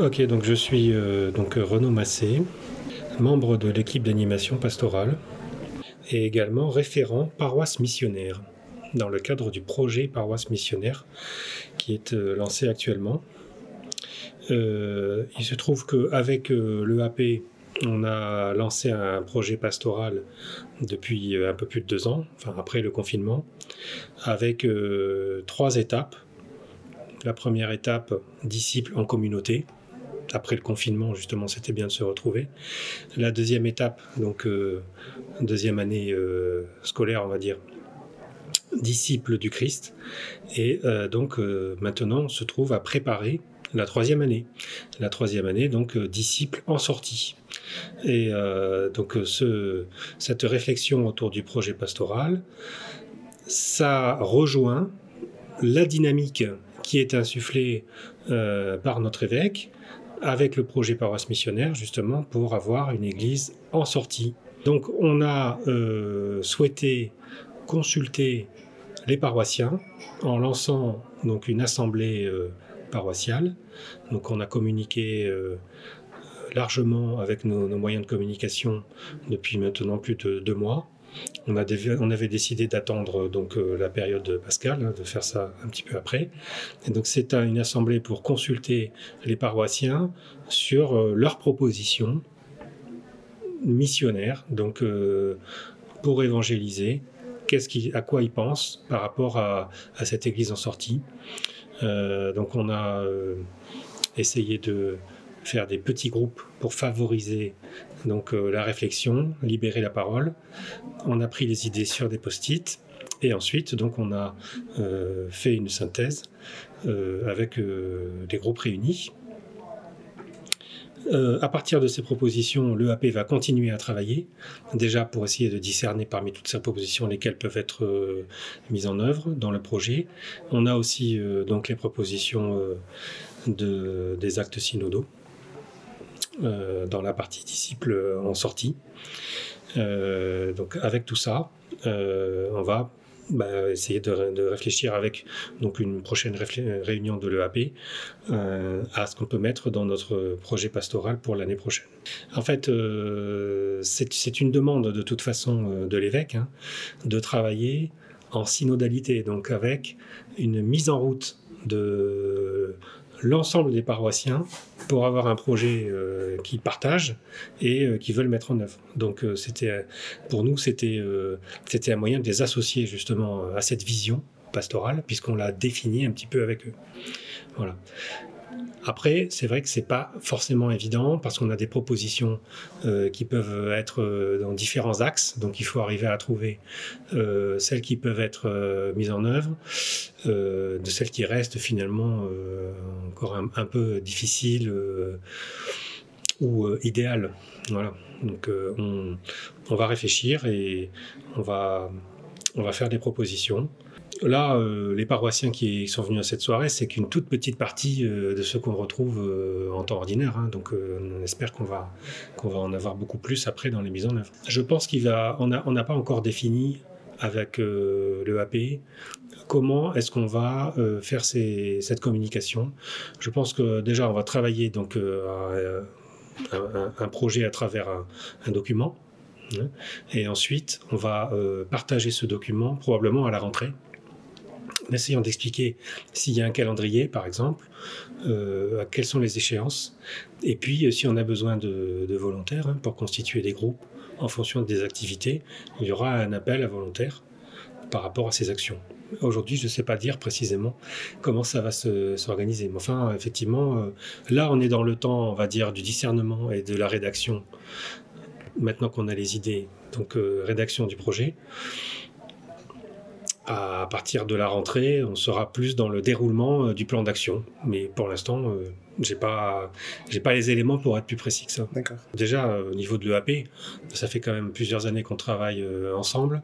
Ok, donc je suis euh, donc Renaud Massé, membre de l'équipe d'animation pastorale et également référent paroisse missionnaire dans le cadre du projet paroisse missionnaire qui est euh, lancé actuellement. Euh, il se trouve qu'avec l'EAP, on a lancé un projet pastoral depuis un peu plus de deux ans, enfin après le confinement, avec trois étapes. La première étape, disciples en communauté, après le confinement, justement, c'était bien de se retrouver. La deuxième étape, donc euh, deuxième année euh, scolaire, on va dire, disciple du Christ. Et euh, donc maintenant, on se trouve à préparer la troisième année. La troisième année, donc disciple en sortie. Et donc ce, cette réflexion autour du projet pastoral, ça rejoint la dynamique qui est insufflée par notre évêque, avec le projet paroisse missionnaire, justement, pour avoir une église en sortie. Donc, on a euh, souhaité consulter les paroissiens en lançant donc une assemblée euh, paroissiale. Donc, on a communiqué euh, largement avec nos, moyens de communication depuis maintenant plus de deux mois. On, avait décidé d'attendre donc euh, la période pascale, hein, de faire ça un petit peu après. Et donc c'est une assemblée pour consulter les paroissiens sur euh, leurs propositions missionnaires, donc euh, pour évangéliser, qu'est-ce à quoi ils pensent par rapport à, cette église en sortie. donc on a essayé de faire des petits groupes pour favoriser donc euh, la réflexion, libérer la parole. On a pris les idées sur des post-it et ensuite donc on a euh, fait une synthèse euh, avec les groupes réunis. à partir de ces propositions, l'EAP va continuer à travailler, déjà pour essayer de discerner parmi toutes ces propositions lesquelles peuvent être mises en œuvre dans le projet. On a aussi donc les propositions de, des actes synodaux dans la partie disciple en sortie. Euh, donc avec tout ça, euh, on va bah, essayer de, réfléchir avec donc une prochaine réunion de l'EAP à ce qu'on peut mettre dans notre projet pastoral pour l'année prochaine. En fait, c'est une demande de toute façon de l'évêque hein, de travailler en synodalité, donc avec une mise en route de l'ensemble des paroissiens pour avoir un projet euh, qu'ils partagent et euh, qu'ils veulent mettre en œuvre. Donc euh, c'était pour nous c'était c'était un moyen de les associer justement à cette vision pastorale puisqu'on l'a définie un petit peu avec eux. Voilà. Après, c'est vrai que c'est pas forcément évident parce qu'on a des propositions euh, qui peuvent être euh, dans différents axes, donc il faut arriver à trouver euh, celles qui peuvent être mises en œuvre, de celles qui restent finalement encore un, peu difficiles ou idéales. Voilà. Donc on, on, va réfléchir et on va, on va faire des propositions. Là, euh, les paroissiens qui sont venus à cette soirée, c'est qu'une toute petite partie euh, de ce qu'on retrouve euh, en temps ordinaire. Hein. donc, on espère qu'on va, qu'on va en avoir beaucoup plus après dans les mises en œuvre. Je pense qu'il va, on n'a pas encore défini avec le AP comment est-ce qu'on va faire cette communication. Je pense que déjà, on va travailler donc un, projet à travers un, document. Hein. et ensuite, on va partager ce document probablement à la rentrée en essayant d'expliquer s'il y a un calendrier, par exemple, euh, quelles sont les échéances, et puis euh, si on a besoin de, volontaires hein, pour constituer des groupes en fonction des activités, il y aura un appel à volontaires par rapport à ces actions. Aujourd'hui, je ne sais pas dire précisément comment ça va s'organiser. Mais enfin, effectivement, euh, là, on est dans le temps, on va dire, du discernement et de la rédaction. Maintenant qu'on a les idées, donc rédaction du projet à partir de la rentrée, on sera plus dans le déroulement euh, du plan d'action. Mais pour l'instant, euh, j'ai pas, j'ai pas les éléments pour être plus précis que ça. Déjà, euh, au niveau de l'EAP, ça fait quand même plusieurs années qu'on travaille ensemble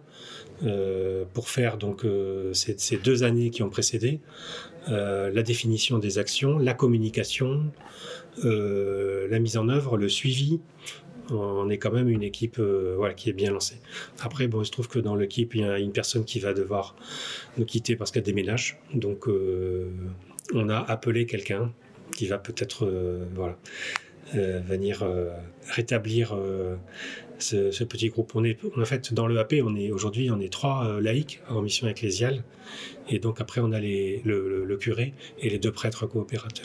pour faire donc ces, deux années qui ont précédé la définition des actions, la communication, la mise en œuvre, le suivi on est quand même une équipe euh, qui est bien lancée. Après, bon, il se trouve que dans l'équipe, il y a une personne qui va devoir nous quitter parce qu'elle déménage. Donc, euh, on a appelé quelqu'un qui va peut-être euh, venir rétablir ce, petit groupe. On est, en fait, dans le AP, on est aujourd'hui, on est trois laïcs en mission ecclésiale. Et donc, après, on a le curé et les deux prêtres coopérateurs.